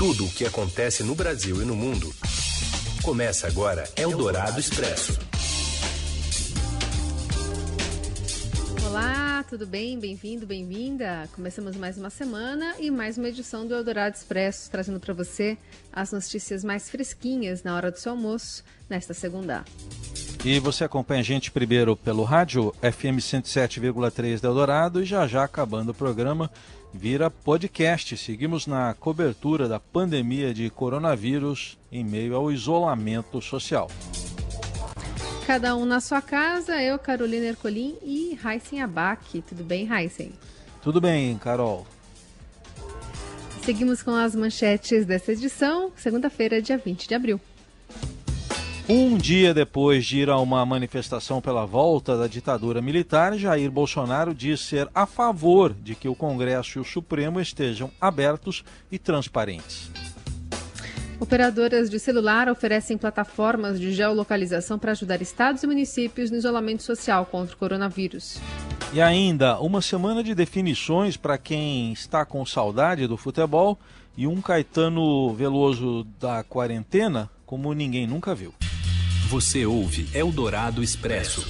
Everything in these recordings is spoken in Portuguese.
Tudo o que acontece no Brasil e no mundo. Começa agora Eldorado Expresso. Olá, tudo bem? Bem-vindo, bem-vinda. Começamos mais uma semana e mais uma edição do Eldorado Expresso, trazendo para você as notícias mais fresquinhas na hora do seu almoço nesta segunda. E você acompanha a gente primeiro pelo rádio FM 107,3 da Eldorado e já já acabando o programa vira podcast. Seguimos na cobertura da pandemia de coronavírus em meio ao isolamento social. Cada um na sua casa, eu, Carolina Ercolim e Heisen Abac. Tudo bem, Heisen? Tudo bem, Carol. Seguimos com as manchetes dessa edição, segunda-feira, dia 20 de abril. Um dia depois de ir a uma manifestação pela volta da ditadura militar, Jair Bolsonaro diz ser a favor de que o Congresso e o Supremo estejam abertos e transparentes. Operadoras de celular oferecem plataformas de geolocalização para ajudar estados e municípios no isolamento social contra o coronavírus. E ainda, uma semana de definições para quem está com saudade do futebol e um Caetano Veloso da quarentena como ninguém nunca viu. Você ouve Eldorado Expresso.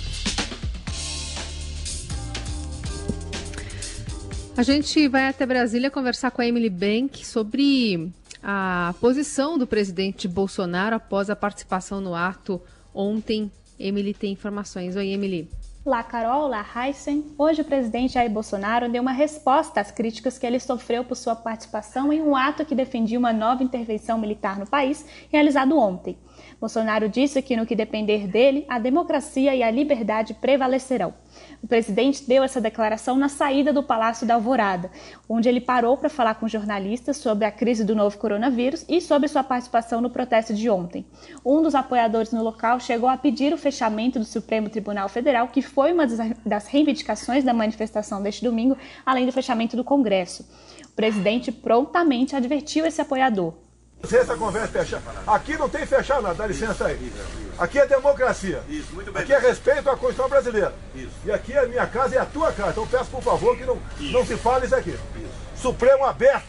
A gente vai até Brasília conversar com a Emily Bank sobre a posição do presidente Bolsonaro após a participação no ato ontem. Emily tem informações. Oi, Emily. Olá, Carol. Olá, Heisen. Hoje o presidente Jair Bolsonaro deu uma resposta às críticas que ele sofreu por sua participação em um ato que defendia uma nova intervenção militar no país, realizado ontem. Bolsonaro disse que, no que depender dele, a democracia e a liberdade prevalecerão. O presidente deu essa declaração na saída do Palácio da Alvorada, onde ele parou para falar com jornalistas sobre a crise do novo coronavírus e sobre sua participação no protesto de ontem. Um dos apoiadores no local chegou a pedir o fechamento do Supremo Tribunal Federal, que foi uma das reivindicações da manifestação deste domingo, além do fechamento do Congresso. O presidente prontamente advertiu esse apoiador. Essa conversa fechada. Aqui não tem fechar nada, dá licença aí. Aqui é democracia. Aqui é respeito à Constituição brasileira. E aqui é a minha casa e a tua casa. Então peço por favor que não, não se fale isso aqui. Supremo aberto.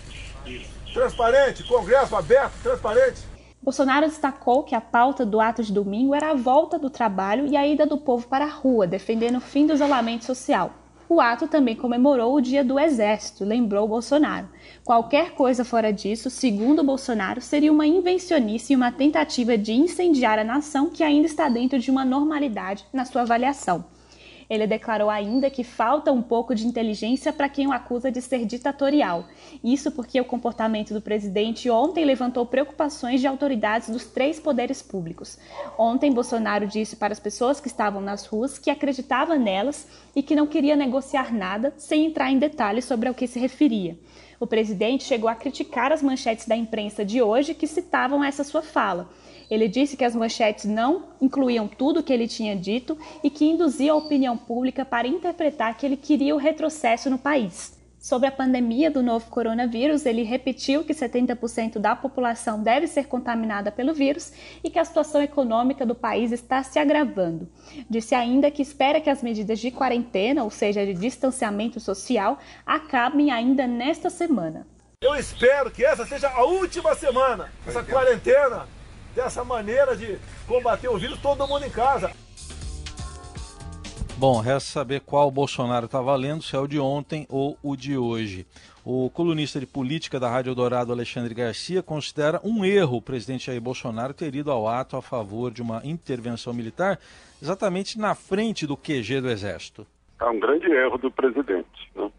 Transparente, Congresso aberto, transparente. Bolsonaro destacou que a pauta do ato de domingo era a volta do trabalho e a ida do povo para a rua, defendendo o fim do isolamento social. O ato também comemorou o Dia do Exército, lembrou Bolsonaro. Qualquer coisa fora disso, segundo Bolsonaro, seria uma invencionice e uma tentativa de incendiar a nação que ainda está dentro de uma normalidade na sua avaliação. Ele declarou ainda que falta um pouco de inteligência para quem o acusa de ser ditatorial. Isso porque o comportamento do presidente ontem levantou preocupações de autoridades dos três poderes públicos. Ontem, Bolsonaro disse para as pessoas que estavam nas ruas que acreditava nelas e que não queria negociar nada sem entrar em detalhes sobre ao que se referia. O presidente chegou a criticar as manchetes da imprensa de hoje que citavam essa sua fala ele disse que as manchetes não incluíam tudo o que ele tinha dito e que induzia a opinião pública para interpretar que ele queria o retrocesso no país. Sobre a pandemia do novo coronavírus, ele repetiu que 70% da população deve ser contaminada pelo vírus e que a situação econômica do país está se agravando. Disse ainda que espera que as medidas de quarentena, ou seja, de distanciamento social, acabem ainda nesta semana. Eu espero que essa seja a última semana, essa quarentena dessa maneira de combater o vírus, todo mundo em casa. Bom, resta saber qual Bolsonaro está valendo, se é o de ontem ou o de hoje. O colunista de política da Rádio Dourado, Alexandre Garcia, considera um erro o presidente Jair Bolsonaro ter ido ao ato a favor de uma intervenção militar exatamente na frente do QG do Exército. É um grande erro do presidente. Né?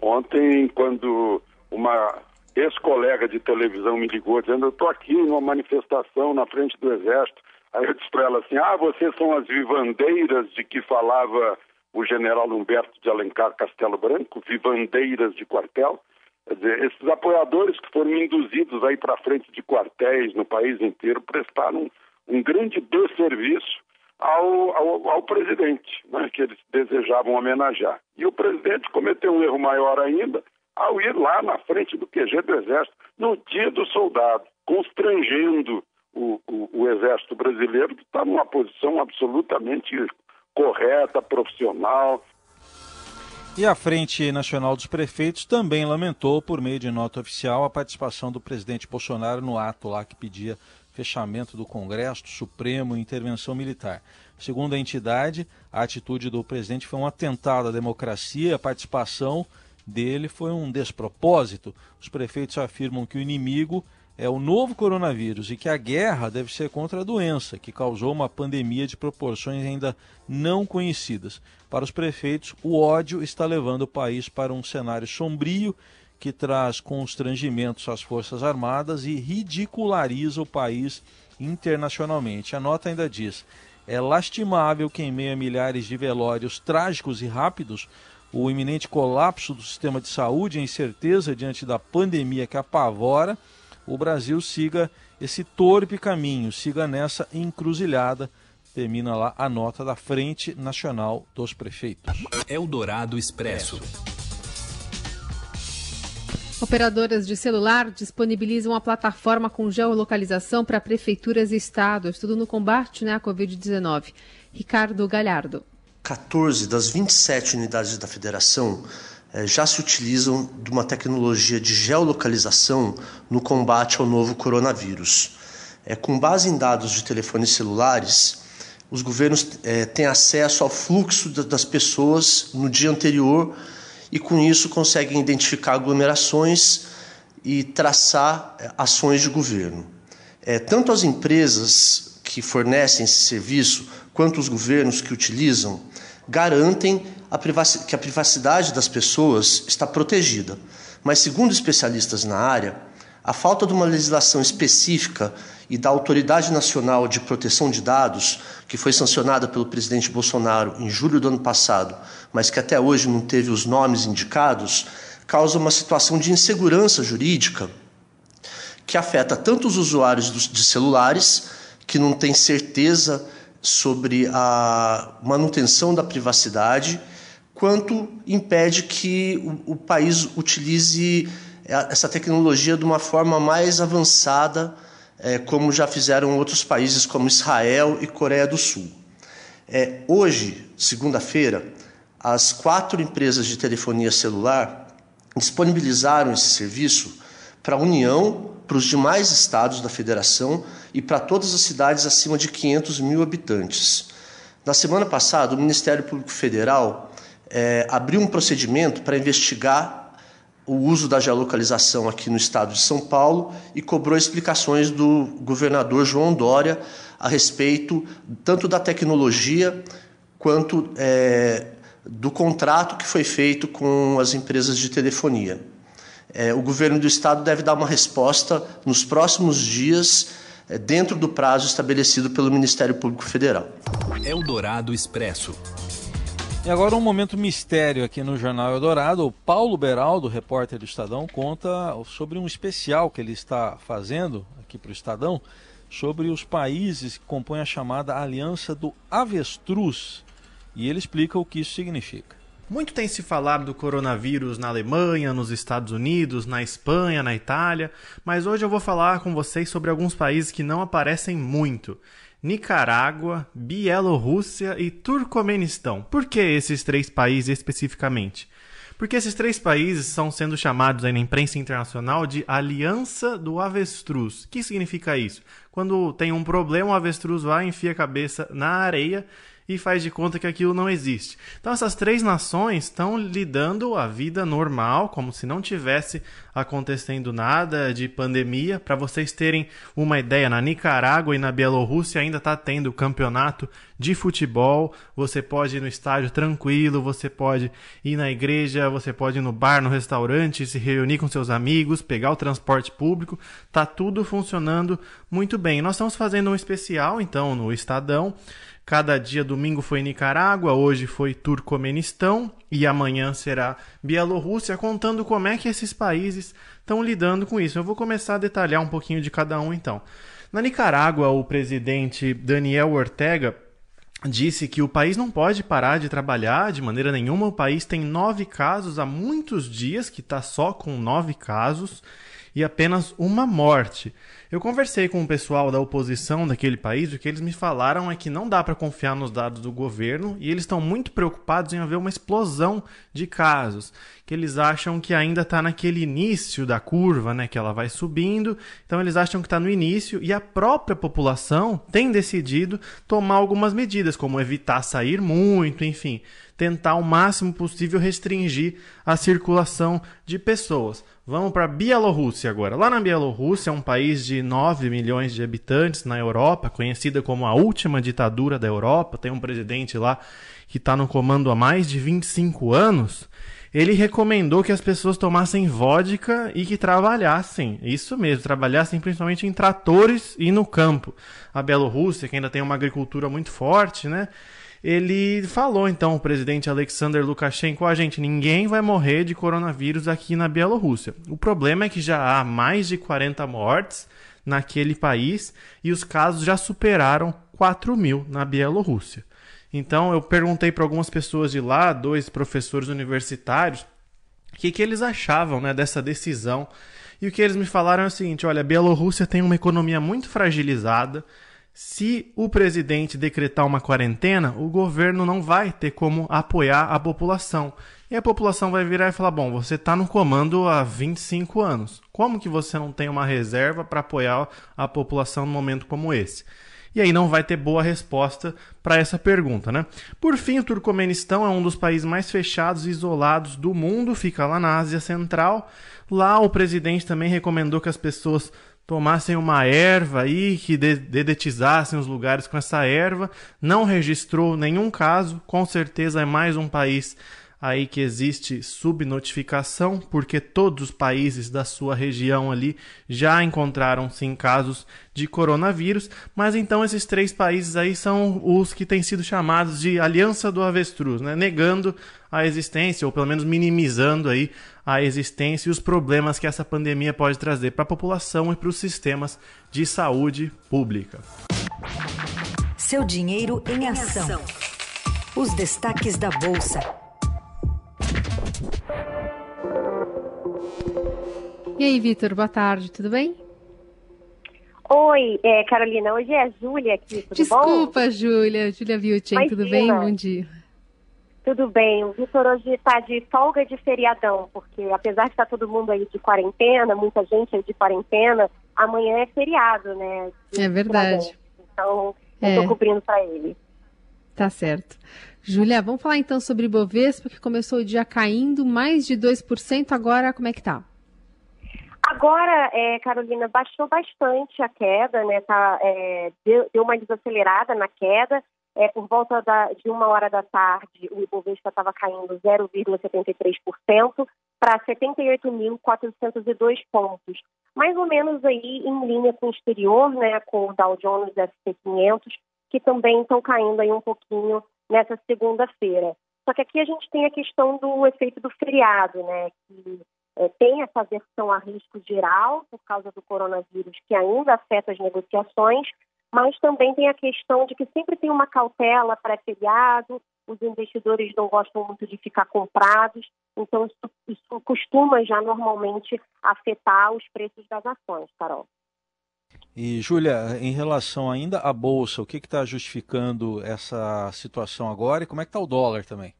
Ontem, quando uma ex-colega de televisão me ligou dizendo: Eu estou aqui numa manifestação na frente do Exército. Aí eu disse para ela assim: Ah, vocês são as vivandeiras de que falava o general Humberto de Alencar Castelo Branco, vivandeiras de quartel. Quer dizer, esses apoiadores que foram induzidos aí para frente de quartéis no país inteiro prestaram um, grande desserviço ao, ao, ao presidente, né, que eles desejavam homenagear. E o presidente cometeu um erro maior ainda, ao ir lá na frente do QG do Exército, no dia do soldado, constrangendo o, o, o Exército brasileiro, está numa posição absolutamente correta, profissional. E a Frente Nacional dos Prefeitos também lamentou, por meio de nota oficial, a participação do presidente Bolsonaro no ato lá que pedia fechamento do Congresso, do Supremo e intervenção militar. Segundo a entidade, a atitude do presidente foi um atentado à democracia a participação dele foi um despropósito. Os prefeitos afirmam que o inimigo é o novo coronavírus e que a guerra deve ser contra a doença, que causou uma pandemia de proporções ainda não conhecidas. Para os prefeitos, o ódio está levando o país para um cenário sombrio que traz constrangimentos às Forças Armadas e ridiculariza o país internacionalmente. A nota ainda diz: é lastimável que, em meio a milhares de velórios trágicos e rápidos, o iminente colapso do sistema de saúde, a incerteza diante da pandemia que apavora, o Brasil siga esse torpe caminho, siga nessa encruzilhada. Termina lá a nota da Frente Nacional dos Prefeitos. Eldorado Expresso. Operadoras de celular disponibilizam a plataforma com geolocalização para prefeituras e estados, tudo no combate né, à Covid-19. Ricardo Galhardo. 14 das 27 unidades da federação é, já se utilizam de uma tecnologia de geolocalização no combate ao novo coronavírus. É, com base em dados de telefones celulares, os governos é, têm acesso ao fluxo das pessoas no dia anterior e, com isso, conseguem identificar aglomerações e traçar ações de governo. Tanto as empresas que fornecem esse serviço quanto os governos que utilizam garantem a que a privacidade das pessoas está protegida. Mas, segundo especialistas na área, a falta de uma legislação específica e da Autoridade Nacional de Proteção de Dados, que foi sancionada pelo presidente Bolsonaro em julho do ano passado, mas que até hoje não teve os nomes indicados, causa uma situação de insegurança jurídica que afeta tanto os usuários de celulares, que não têm certeza sobre a manutenção da privacidade quanto impede que o, o país utilize essa tecnologia de uma forma mais avançada, é, como já fizeram outros países como Israel e Coreia do Sul. É, hoje, segunda-feira, as quatro empresas de telefonia celular disponibilizaram esse serviço para a União, para os demais estados da federação e para todas as cidades acima de 500 mil habitantes. Na semana passada, o Ministério Público Federal é, abriu um procedimento para investigar o uso da geolocalização aqui no estado de São Paulo e cobrou explicações do governador João Dória a respeito tanto da tecnologia quanto é, do contrato que foi feito com as empresas de telefonia. É, o governo do estado deve dar uma resposta nos próximos dias, é, dentro do prazo estabelecido pelo Ministério Público Federal. Eldorado Expresso. E agora um momento mistério aqui no Jornal Eldorado. O Paulo Beraldo, repórter do Estadão, conta sobre um especial que ele está fazendo aqui para o Estadão sobre os países que compõem a chamada Aliança do Avestruz. E ele explica o que isso significa. Muito tem se falado do coronavírus na Alemanha, nos Estados Unidos, na Espanha, na Itália, mas hoje eu vou falar com vocês sobre alguns países que não aparecem muito. Nicarágua, Bielorrússia e Turcomenistão. Por que esses três países especificamente? Porque esses três países são sendo chamados aí na imprensa internacional de Aliança do Avestruz. O que significa isso? Quando tem um problema, o avestruz vai, enfia a cabeça na areia e faz de conta que aquilo não existe. Então essas três nações estão lidando a vida normal, como se não tivesse acontecendo nada de pandemia. Para vocês terem uma ideia, na Nicarágua e na Bielorrússia ainda está tendo campeonato de futebol. Você pode ir no estádio tranquilo, você pode ir na igreja, você pode ir no bar, no restaurante, se reunir com seus amigos, pegar o transporte público. Tá tudo funcionando muito bem. Nós estamos fazendo um especial então no Estadão Cada dia domingo foi Nicarágua, hoje foi Turcomenistão e amanhã será Bielorrússia, contando como é que esses países estão lidando com isso. Eu vou começar a detalhar um pouquinho de cada um então. Na Nicarágua, o presidente Daniel Ortega disse que o país não pode parar de trabalhar de maneira nenhuma. O país tem nove casos há muitos dias, que está só com nove casos e apenas uma morte. Eu conversei com o pessoal da oposição daquele país, o que eles me falaram é que não dá para confiar nos dados do governo e eles estão muito preocupados em haver uma explosão de casos, que eles acham que ainda está naquele início da curva, né, que ela vai subindo, então eles acham que está no início e a própria população tem decidido tomar algumas medidas, como evitar sair muito, enfim, tentar o máximo possível restringir a circulação de pessoas. Vamos para a Bielorrússia agora. Lá na Bielorrússia, um país de 9 milhões de habitantes na Europa, conhecida como a última ditadura da Europa, tem um presidente lá que está no comando há mais de 25 anos. Ele recomendou que as pessoas tomassem vodka e que trabalhassem. Isso mesmo, trabalhassem principalmente em tratores e no campo. A Bielorrússia, que ainda tem uma agricultura muito forte, né? Ele falou então, o presidente Alexander Lukashenko, a ah, gente, ninguém vai morrer de coronavírus aqui na Bielorrússia. O problema é que já há mais de 40 mortes naquele país e os casos já superaram 4 mil na Bielorrússia. Então eu perguntei para algumas pessoas de lá, dois professores universitários, o que, que eles achavam né, dessa decisão. E o que eles me falaram é o seguinte: olha, a Bielorrússia tem uma economia muito fragilizada, se o presidente decretar uma quarentena, o governo não vai ter como apoiar a população. E a população vai virar e falar: bom, você está no comando há 25 anos. Como que você não tem uma reserva para apoiar a população num momento como esse? E aí não vai ter boa resposta para essa pergunta, né? Por fim, o Turcomenistão é um dos países mais fechados e isolados do mundo, fica lá na Ásia Central. Lá o presidente também recomendou que as pessoas tomassem uma erva aí, que dedetizassem os lugares com essa erva. Não registrou nenhum caso, com certeza é mais um país aí que existe subnotificação, porque todos os países da sua região ali já encontraram sim casos de coronavírus, mas então esses três países aí são os que têm sido chamados de Aliança do Avestruz, né? negando a existência ou pelo menos minimizando aí a existência e os problemas que essa pandemia pode trazer para a população e para os sistemas de saúde pública. Seu dinheiro em ação. Os destaques da bolsa. E aí, Vitor, boa tarde, tudo bem? Oi, é, Carolina, hoje é a Júlia aqui, tudo Desculpa, bom? Júlia, Júlia Vilchen, tudo bem? Bom dia. Tudo bem, o Vitor hoje está de folga de feriadão, porque apesar de estar tá todo mundo aí de quarentena, muita gente aí de quarentena, amanhã é feriado, né? É verdade. Então, eu estou é. cobrindo para ele. Tá certo. Júlia, vamos falar então sobre Bovespa, que começou o dia caindo mais de 2%, agora como é que tá? Agora, é, Carolina, baixou bastante a queda, né? Tá, é, deu, deu, uma desacelerada na queda. É, por volta da, de uma hora da tarde, o Ibovespa estava caindo 0,73% para 78.402 pontos. Mais ou menos aí em linha com o exterior, né? Com o Dow Jones S&P 500, que também estão caindo aí um pouquinho nessa segunda-feira. Só que aqui a gente tem a questão do efeito do feriado, né? Que é, tem essa versão a risco geral por causa do coronavírus que ainda afeta as negociações, mas também tem a questão de que sempre tem uma cautela para feriado, os investidores não gostam muito de ficar comprados, então isso, isso costuma já normalmente afetar os preços das ações, Carol. E, Júlia, em relação ainda à Bolsa, o que está justificando essa situação agora e como é que está o dólar também?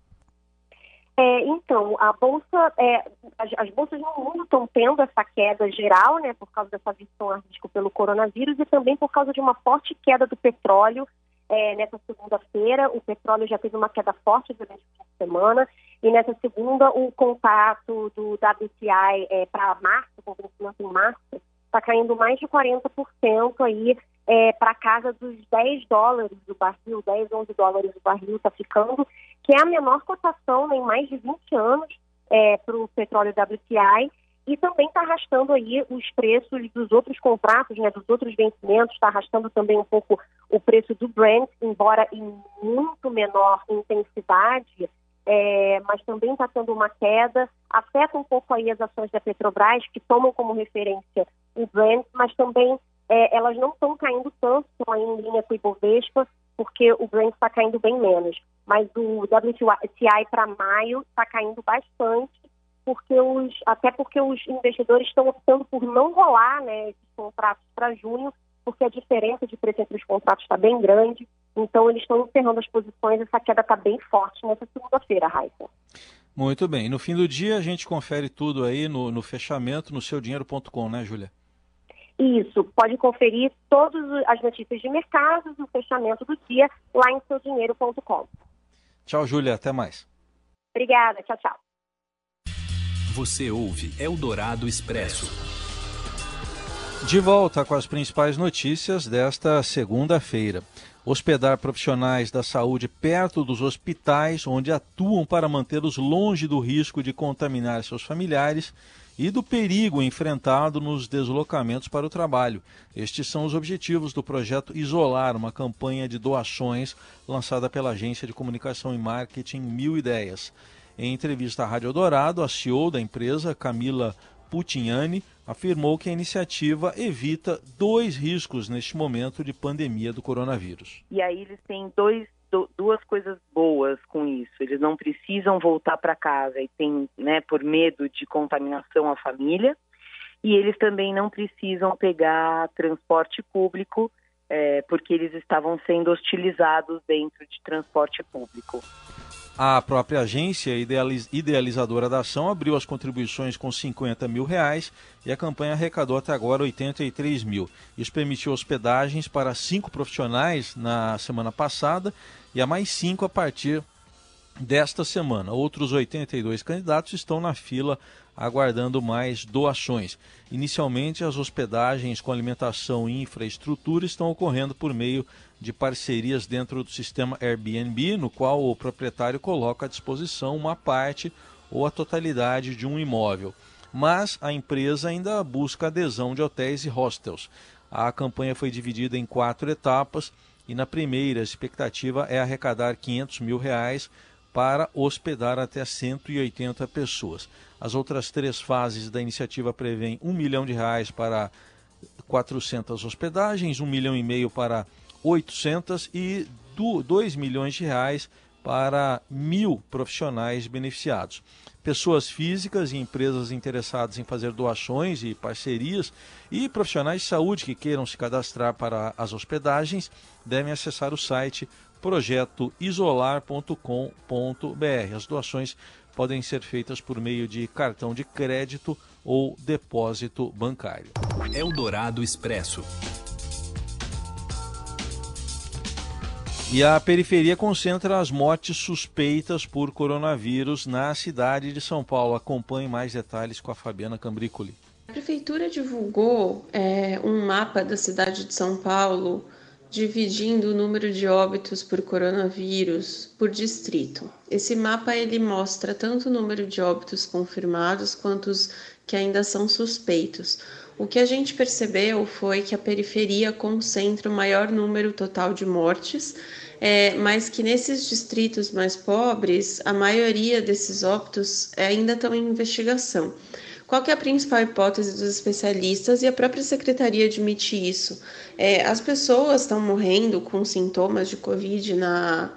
É, então, a bolsa, é, as, as, bolsas no mundo estão tendo essa queda geral, né, por causa dessa visão a risco pelo coronavírus e também por causa de uma forte queda do petróleo é, nessa segunda-feira. O petróleo já teve uma queda forte durante a semana e nessa segunda o contato do WTI é, para março, com vencimento em março, está caindo mais de 40% aí é, para casa dos 10 dólares do barril, 10, 11 dólares do barril está ficando, que é a menor cotação em mais de 20 anos é, para o petróleo WTI e também está arrastando aí os preços dos outros contratos, né, dos outros vencimentos, está arrastando também um pouco o preço do Brent, embora em muito menor intensidade, é, mas também está tendo uma queda, afeta um pouco aí as ações da Petrobras, que tomam como referência o Brent, mas também é, elas não estão caindo tanto, estão em linha com o Ibovespa, porque o Brent está caindo bem menos. Mas o WTI para maio está caindo bastante porque os, até porque os investidores estão optando por não rolar né, esses contratos para junho, porque a diferença de preço entre os contratos está bem grande. Então, eles estão encerrando as posições. Essa queda está bem forte nessa segunda-feira, Raíssa. Muito bem. No fim do dia, a gente confere tudo aí no, no fechamento, no seudinheiro.com, né, Júlia? Isso. Pode conferir todas as notícias de mercado, o fechamento do dia, lá em seudinheiro.com. Tchau, Júlia. Até mais. Obrigada. Tchau, tchau. Você ouve Eldorado Expresso. De volta com as principais notícias desta segunda-feira. Hospedar profissionais da saúde perto dos hospitais onde atuam para mantê-los longe do risco de contaminar seus familiares e do perigo enfrentado nos deslocamentos para o trabalho. Estes são os objetivos do projeto Isolar, uma campanha de doações lançada pela agência de comunicação e marketing Mil Ideias. Em entrevista à Rádio Dourado, a CEO da empresa, Camila Putignani, afirmou que a iniciativa evita dois riscos neste momento de pandemia do coronavírus. E aí eles têm dois, duas coisas boas com isso. Eles não precisam voltar para casa e tem, né, por medo de contaminação à família. E eles também não precisam pegar transporte público, é, porque eles estavam sendo hostilizados dentro de transporte público. A própria agência idealizadora da ação abriu as contribuições com 50 mil reais e a campanha arrecadou até agora 83 mil. Isso permitiu hospedagens para cinco profissionais na semana passada e a mais cinco a partir desta semana. Outros 82 candidatos estão na fila aguardando mais doações. Inicialmente, as hospedagens com alimentação e infraestrutura estão ocorrendo por meio de parcerias dentro do sistema Airbnb, no qual o proprietário coloca à disposição uma parte ou a totalidade de um imóvel. Mas a empresa ainda busca adesão de hotéis e hostels. A campanha foi dividida em quatro etapas e na primeira a expectativa é arrecadar 500 mil reais para hospedar até 180 pessoas. As outras três fases da iniciativa prevêem um milhão de reais para 400 hospedagens, um milhão e meio para 800 e 2 milhões de reais para mil profissionais beneficiados. Pessoas físicas e empresas interessadas em fazer doações e parcerias e profissionais de saúde que queiram se cadastrar para as hospedagens devem acessar o site projetoisolar.com.br. As doações podem ser feitas por meio de cartão de crédito ou depósito bancário. Eldorado Expresso. E a periferia concentra as mortes suspeitas por coronavírus na cidade de São Paulo. Acompanhe mais detalhes com a Fabiana Cambricoli. A prefeitura divulgou é, um mapa da cidade de São Paulo dividindo o número de óbitos por coronavírus por distrito. Esse mapa ele mostra tanto o número de óbitos confirmados quanto os que ainda são suspeitos. O que a gente percebeu foi que a periferia concentra o maior número total de mortes é, mas que nesses distritos mais pobres, a maioria desses óbitos ainda estão em investigação. Qual é a principal hipótese dos especialistas e a própria secretaria admite isso? É, as pessoas estão morrendo com sintomas de Covid na,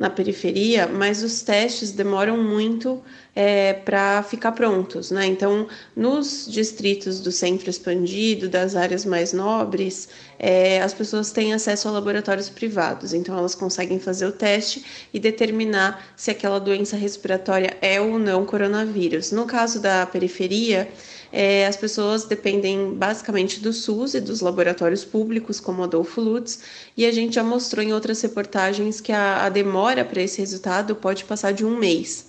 na periferia, mas os testes demoram muito é, para ficar prontos, né? Então, nos distritos do centro expandido, das áreas mais nobres, é, as pessoas têm acesso a laboratórios privados, então elas conseguem fazer o teste e determinar se aquela doença respiratória é ou não coronavírus. No caso da periferia, é, as pessoas dependem basicamente do SUS e dos laboratórios públicos, como Adolfo Lutz, e a gente já mostrou em outras reportagens que a, a demora para esse resultado pode passar de um mês.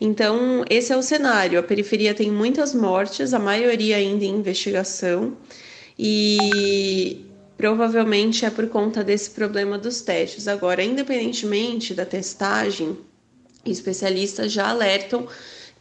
Então, esse é o cenário. A periferia tem muitas mortes, a maioria ainda em investigação, e provavelmente é por conta desse problema dos testes. Agora, independentemente da testagem, especialistas já alertam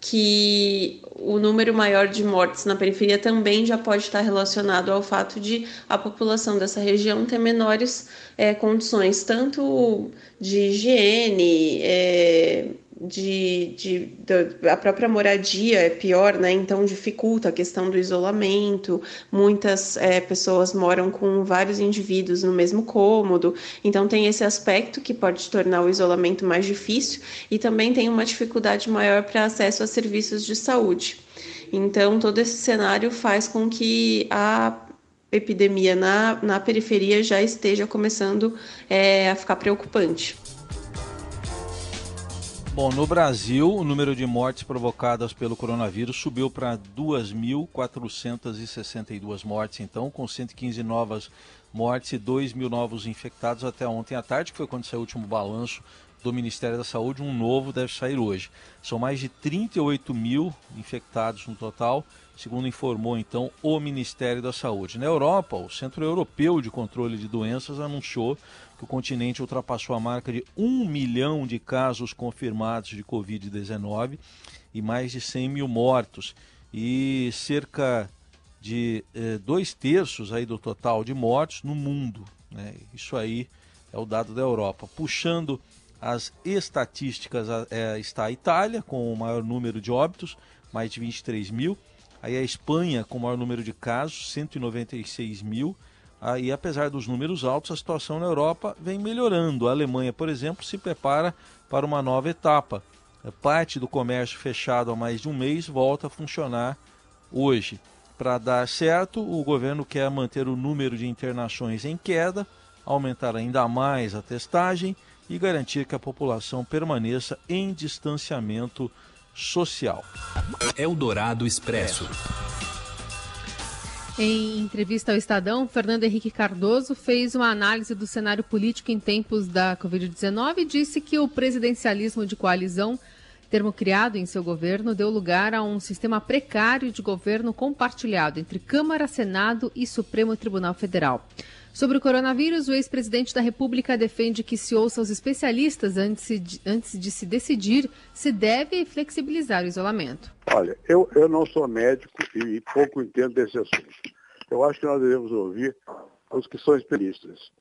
que o número maior de mortes na periferia também já pode estar relacionado ao fato de a população dessa região ter menores é, condições, tanto de higiene, é, de, de, de, a própria moradia é pior, né? Então dificulta a questão do isolamento. Muitas é, pessoas moram com vários indivíduos no mesmo cômodo, então tem esse aspecto que pode tornar o isolamento mais difícil e também tem uma dificuldade maior para acesso a serviços de saúde. Então todo esse cenário faz com que a epidemia na, na periferia já esteja começando é, a ficar preocupante. Bom, no Brasil, o número de mortes provocadas pelo coronavírus subiu para 2.462 mortes, então, com 115 novas mortes e 2 mil novos infectados até ontem à tarde, que foi quando saiu o último balanço do Ministério da Saúde. Um novo deve sair hoje. São mais de 38 mil infectados no total, segundo informou então o Ministério da Saúde. Na Europa, o Centro Europeu de Controle de Doenças anunciou que o continente ultrapassou a marca de 1 milhão de casos confirmados de Covid-19 e mais de 100 mil mortos. E cerca de eh, dois terços aí do total de mortos no mundo. Né? Isso aí é o dado da Europa. Puxando as estatísticas, é, está a Itália, com o maior número de óbitos, mais de 23 mil. Aí a Espanha, com o maior número de casos, 196 mil. Aí, apesar dos números altos, a situação na Europa vem melhorando. A Alemanha, por exemplo, se prepara para uma nova etapa. É, parte do comércio fechado há mais de um mês volta a funcionar hoje. Para dar certo, o governo quer manter o número de internações em queda, aumentar ainda mais a testagem e garantir que a população permaneça em distanciamento social. Eldorado Expresso. Em entrevista ao Estadão, Fernando Henrique Cardoso fez uma análise do cenário político em tempos da Covid-19 e disse que o presidencialismo de coalizão, termo criado em seu governo, deu lugar a um sistema precário de governo compartilhado entre Câmara, Senado e Supremo Tribunal Federal. Sobre o coronavírus, o ex-presidente da República defende que se ouça os especialistas antes de, antes de se decidir se deve flexibilizar o isolamento. Olha, eu, eu não sou médico e pouco entendo desse assunto. Eu acho que nós devemos ouvir os que são especialistas.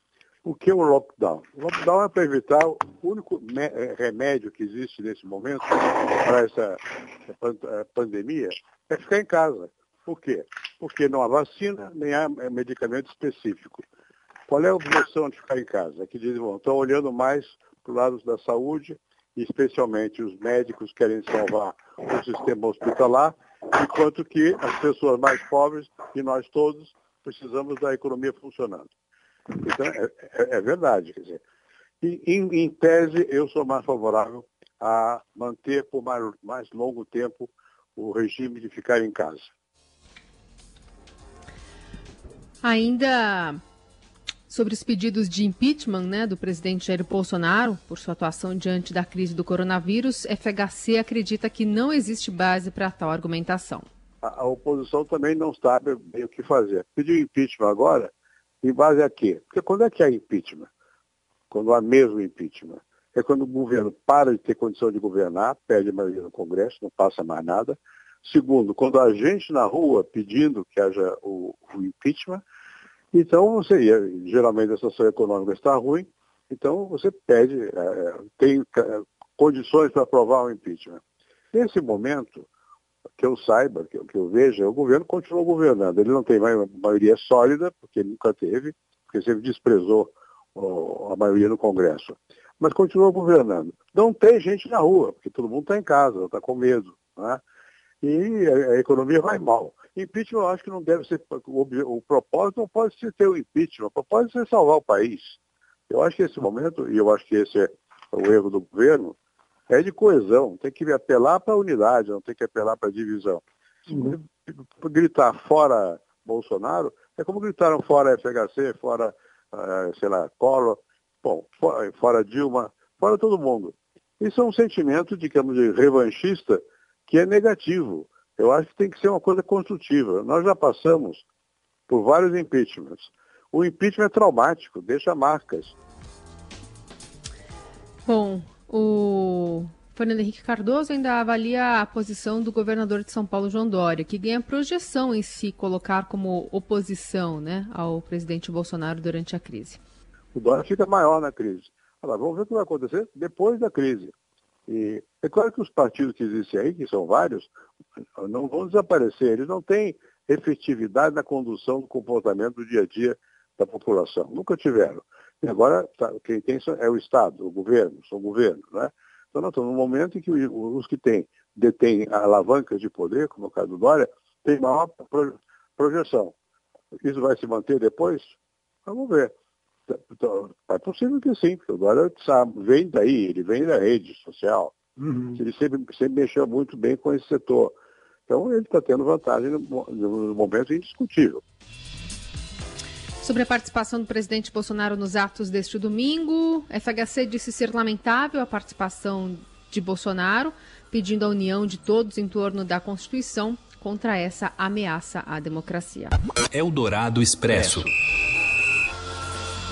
O que é o lockdown? O lockdown é para evitar o único é, remédio que existe nesse momento para essa pandemia é ficar em casa. Por quê? Porque não há vacina, nem há medicamento específico. Qual é a objeção de ficar em casa? É que dizem, bom, estão olhando mais para o lado da saúde, especialmente os médicos querem salvar o sistema hospitalar, enquanto que as pessoas mais pobres e nós todos precisamos da economia funcionando. Então, é, é, é verdade. Quer dizer, e, em, em, tese, eu sou mais favorável a manter por mais, mais longo tempo o regime de ficar em casa. Ainda sobre os pedidos de impeachment né, do presidente Jair Bolsonaro por sua atuação diante da crise do coronavírus, FHC acredita que não existe base para tal argumentação. A, a, oposição também não sabe bem o que fazer. Pediu impeachment agora, em base a quê? Porque quando é que há impeachment? Quando há mesmo impeachment. É quando o governo para de ter condição de governar, perde a maioria no Congresso, não passa mais nada. Segundo, quando há gente na rua pedindo que haja o, o impeachment, então, você, geralmente a situação econômica está ruim, então você pede, é, tem é, condições para aprovar o impeachment. Nesse momento, que eu saiba, que, que eu veja, o governo continua governando. Ele não tem maioria sólida, porque ele nunca teve, porque sempre desprezou a maioria no Congresso. Mas continua governando. Não tem gente na rua, porque todo mundo está em casa, está com medo. Né? E a, a economia vai mal. Impeachment eu acho que não deve ser. O, o propósito não pode ser ter o impeachment, o propósito é salvar o país. Eu acho que esse momento, e eu acho que esse é o erro do governo, é de coesão. Tem que apelar para a unidade, não tem que apelar para a divisão. Uhum. Gritar fora Bolsonaro é como gritaram fora FHC, fora, uh, sei lá, Collor, bom, fora, fora Dilma, fora todo mundo. Isso é um sentimento, digamos, de revanchista que é negativo. Eu acho que tem que ser uma coisa construtiva. Nós já passamos por vários impeachments. O impeachment é traumático, deixa marcas. Bom, o Fernando Henrique Cardoso ainda avalia a posição do governador de São Paulo, João Dória, que ganha projeção em se colocar como oposição né, ao presidente Bolsonaro durante a crise. O Dória fica maior na crise. Agora, vamos ver o que vai acontecer depois da crise. E é claro que os partidos que existem aí, que são vários, não vão desaparecer. Eles não têm efetividade na condução do comportamento do dia a dia da população. Nunca tiveram. E agora, tá, quem tem é o Estado, o governo, são governos. Né? Então, nós estamos num momento em que os que têm, detêm alavancas de poder, como é o caso do Dória, têm maior projeção. Isso vai se manter depois? Vamos ver. Então, é possível que sim, porque Dória sabe, vem daí, ele vem da rede social. Uhum. Ele sempre, sempre mexeu muito bem com esse setor. Então ele está tendo vantagem no, no momento indiscutível. Sobre a participação do presidente Bolsonaro nos atos deste domingo, FHC disse ser lamentável a participação de Bolsonaro, pedindo a união de todos em torno da Constituição contra essa ameaça à democracia. Eldorado Expresso.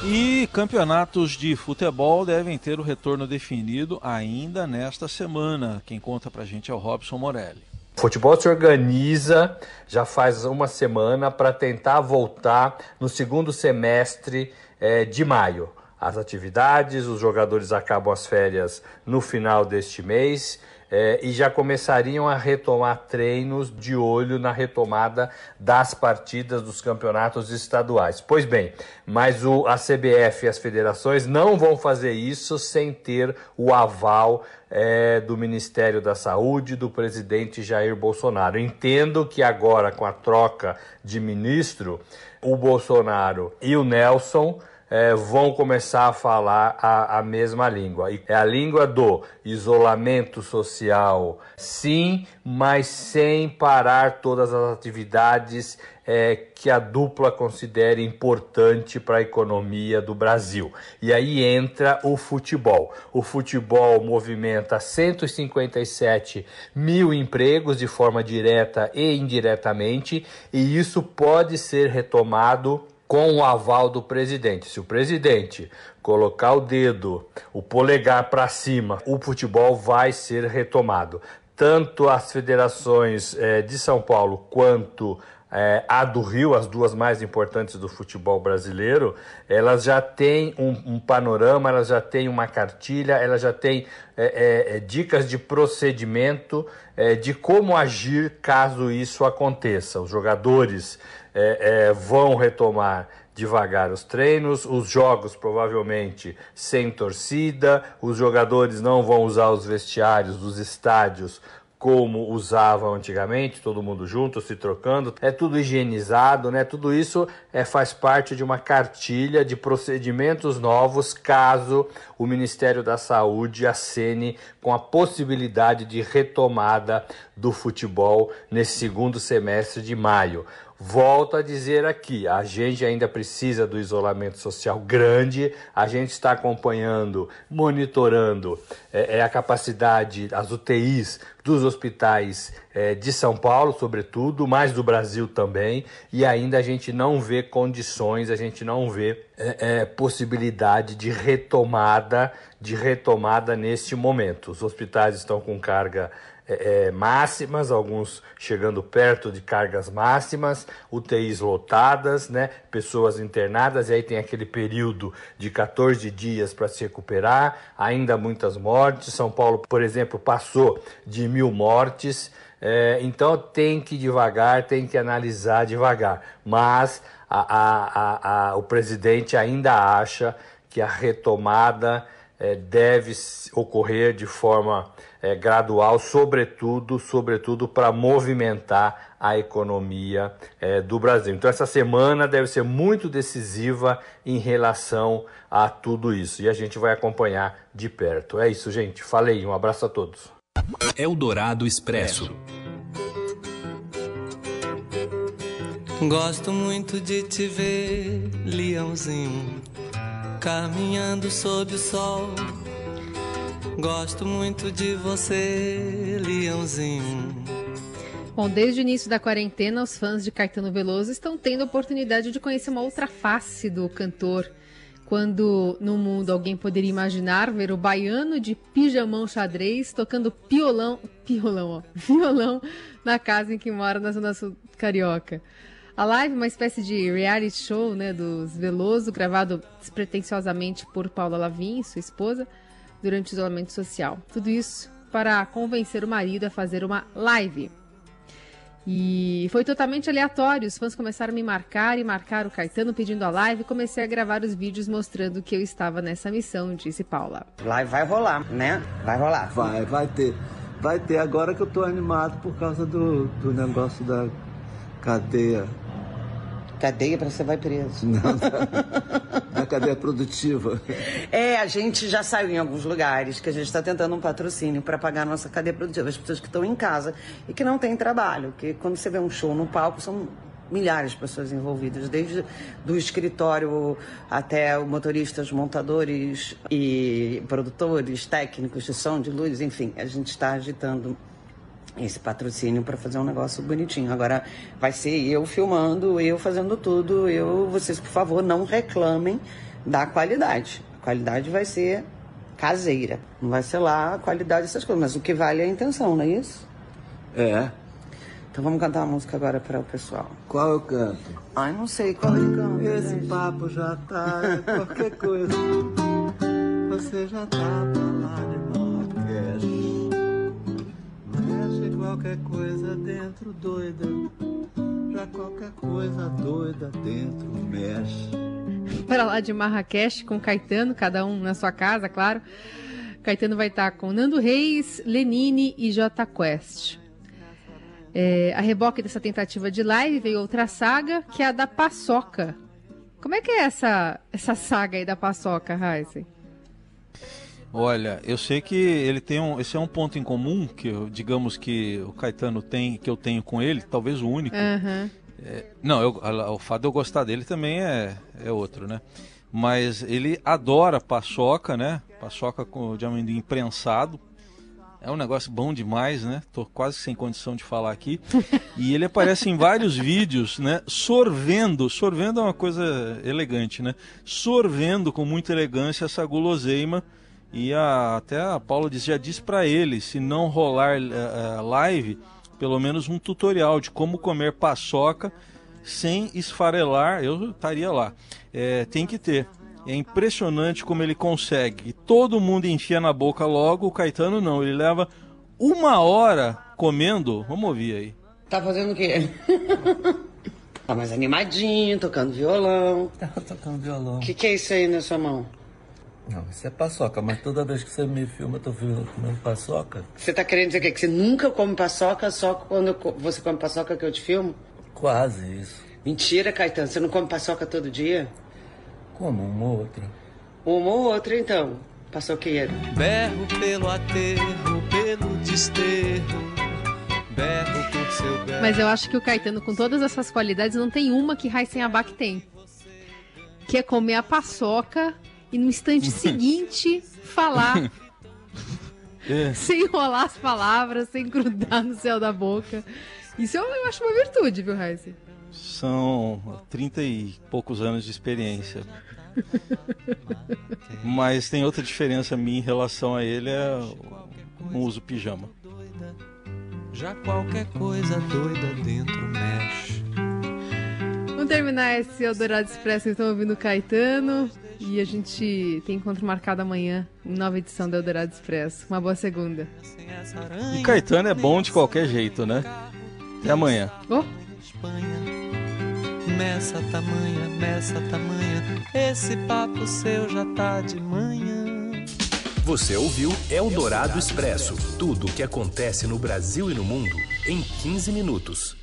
E campeonatos de futebol devem ter o retorno definido ainda nesta semana. Quem conta pra gente é o Robson Morelli. O futebol se organiza já faz uma semana para tentar voltar no segundo semestre é, de maio. As atividades, os jogadores acabam as férias no final deste mês é, e já começariam a retomar treinos de olho na retomada das partidas dos campeonatos estaduais. Pois bem, mas o, a CBF e as federações não vão fazer isso sem ter o aval é, do Ministério da Saúde do presidente Jair Bolsonaro. Entendo que agora, com a troca de ministro, o Bolsonaro e o Nelson é, vão começar a falar a, a mesma língua. É a língua do isolamento social, sim, mas sem parar todas as atividades é, que a dupla considere importante para a economia do Brasil. E aí entra o futebol. O futebol movimenta 157 mil empregos de forma direta e indiretamente, e isso pode ser retomado com o aval do presidente. Se o presidente colocar o dedo, o polegar para cima, o futebol vai ser retomado. Tanto as federações é, de São Paulo quanto é, a do Rio, as duas mais importantes do futebol brasileiro, elas já têm um, um panorama, elas já têm uma cartilha, elas já têm é, dicas de procedimento de como agir caso isso aconteça. Os jogadores é, é, vão retomar devagar os treinos, os jogos provavelmente sem torcida, os jogadores não vão usar os vestiários dos estádios como usavam antigamente, todo mundo junto, se trocando, é tudo higienizado, né? Tudo isso é, faz parte de uma cartilha de procedimentos novos caso o Ministério da Saúde acene com a possibilidade de retomada do futebol nesse segundo semestre de maio. Volto a dizer aqui, a gente ainda precisa do isolamento social grande, a gente está acompanhando, monitorando é, é a capacidade, as UTIs dos hospitais é, de São Paulo, sobretudo, mas do Brasil também, e ainda a gente não vê condições, a gente não vê é, é, possibilidade de retomada, de retomada neste momento. Os hospitais estão com carga é, é, máximas, alguns chegando perto de cargas máximas, UTIs lotadas, né, pessoas internadas, e aí tem aquele período de 14 dias para se recuperar, ainda muitas mortes. São Paulo, por exemplo, passou de mil mortes. É, então tem que devagar, tem que analisar devagar. Mas a, a, a, o presidente ainda acha que a retomada é, deve ocorrer de forma é, gradual, sobretudo, sobretudo para movimentar a economia é, do Brasil. Então essa semana deve ser muito decisiva em relação a tudo isso e a gente vai acompanhar de perto. É isso, gente. Falei. Um abraço a todos. Eldorado Expresso. Gosto muito de te ver, leãozinho, caminhando sob o sol Gosto muito de você, Leãozinho. Bom, desde o início da quarentena, os fãs de Caetano Veloso estão tendo a oportunidade de conhecer uma outra face do cantor. Quando no mundo alguém poderia imaginar ver o baiano de pijamão xadrez tocando piolão, piolão, ó, violão na casa em que mora na zona sul carioca. A live, uma espécie de reality show, né, dos Veloso, gravado despretensiosamente por Paula Lavin, sua esposa, durante o isolamento social. Tudo isso para convencer o marido a fazer uma live. E foi totalmente aleatório. Os fãs começaram a me marcar e marcar o Caetano pedindo a live. Comecei a gravar os vídeos mostrando que eu estava nessa missão, disse Paula. Live vai rolar, né? Vai rolar. Vai, vai ter. Vai ter agora que eu tô animado por causa do, do negócio da cadeia. Cadeia para você vai preso. Não, da, cadeia produtiva. É, a gente já saiu em alguns lugares que a gente está tentando um patrocínio para pagar a nossa cadeia produtiva. As pessoas que estão em casa e que não têm trabalho. Que quando você vê um show no palco, são milhares de pessoas envolvidas, desde do escritório até motoristas, montadores e produtores, técnicos de som, de luz, enfim, a gente está agitando esse patrocínio para fazer um negócio bonitinho. Agora vai ser eu filmando, eu fazendo tudo. Eu, vocês por favor não reclamem da qualidade. A qualidade vai ser caseira. Não vai ser lá a qualidade dessas coisas, mas o que vale é a intenção, não é isso? É. Então vamos cantar uma música agora para o pessoal. Qual eu canto? Ai, não sei qual ele canta. Esse gente. papo já tá qualquer coisa. Você já tá lá qualquer coisa dentro doida. Já qualquer coisa doida dentro mexe. Para lá de Marrakech com Caetano, cada um na sua casa, claro. Caetano vai estar com Nando Reis, Lenine e J Quest. É, a reboque dessa tentativa de live veio outra saga, que é a da paçoca. Como é que é essa, essa saga aí da paçoca, Heisen? Olha, eu sei que ele tem um. Esse é um ponto em comum que, eu, digamos que o Caetano tem, que eu tenho com ele, talvez o único. Uhum. É, não, eu, o fato de eu gostar dele também é, é outro, né? Mas ele adora paçoca, né? Paçoca com, de amendoim prensado. É um negócio bom demais, né? Tô quase sem condição de falar aqui. E ele aparece em vários vídeos, né? Sorvendo. Sorvendo é uma coisa elegante, né? Sorvendo com muita elegância essa guloseima e a, até a Paula disse, já disse para ele, se não rolar uh, live, pelo menos um tutorial de como comer paçoca sem esfarelar, eu estaria lá. É, tem que ter. É impressionante como ele consegue. todo mundo enfia na boca logo, o Caetano não. Ele leva uma hora comendo. Vamos ouvir aí. Tá fazendo o quê? tá mais animadinho, tocando violão. Tá tocando violão. O que, que é isso aí na sua mão? Não, isso é paçoca, mas toda vez que você me filma, eu tô comendo paçoca. Você tá querendo dizer o quê? Que você nunca come paçoca, só quando você come paçoca que eu te filmo? Quase isso. Mentira, Caetano, você não come paçoca todo dia? Como, uma ou outra. Uma ou outra, então, paçoqueiro. Berro pelo aterro, pelo desterro, berro por seu berro. Mas eu acho que o Caetano, com todas essas qualidades, não tem uma que Raíssen Abac tem. Que é comer a paçoca e no instante seguinte falar. É. Sem enrolar as palavras, sem grudar no céu da boca. Isso eu, eu acho uma virtude, viu, Raíssa? São 30 e poucos anos de experiência. Mas tem outra diferença minha em relação a ele, é não uso pijama. Já qualquer coisa doida dentro mexe. Vamos terminar esse Eldorado Expresso então ouvindo Caetano. E a gente tem encontro marcado amanhã, em nova edição do Eldorado Expresso. Uma boa segunda. E Caetano é bom de qualquer jeito, né? Até amanhã. Oh. Messa tamanha, messa tamanha, esse papo seu já tá de manhã. Você ouviu Eldorado Expresso tudo o que acontece no Brasil e no mundo em 15 minutos.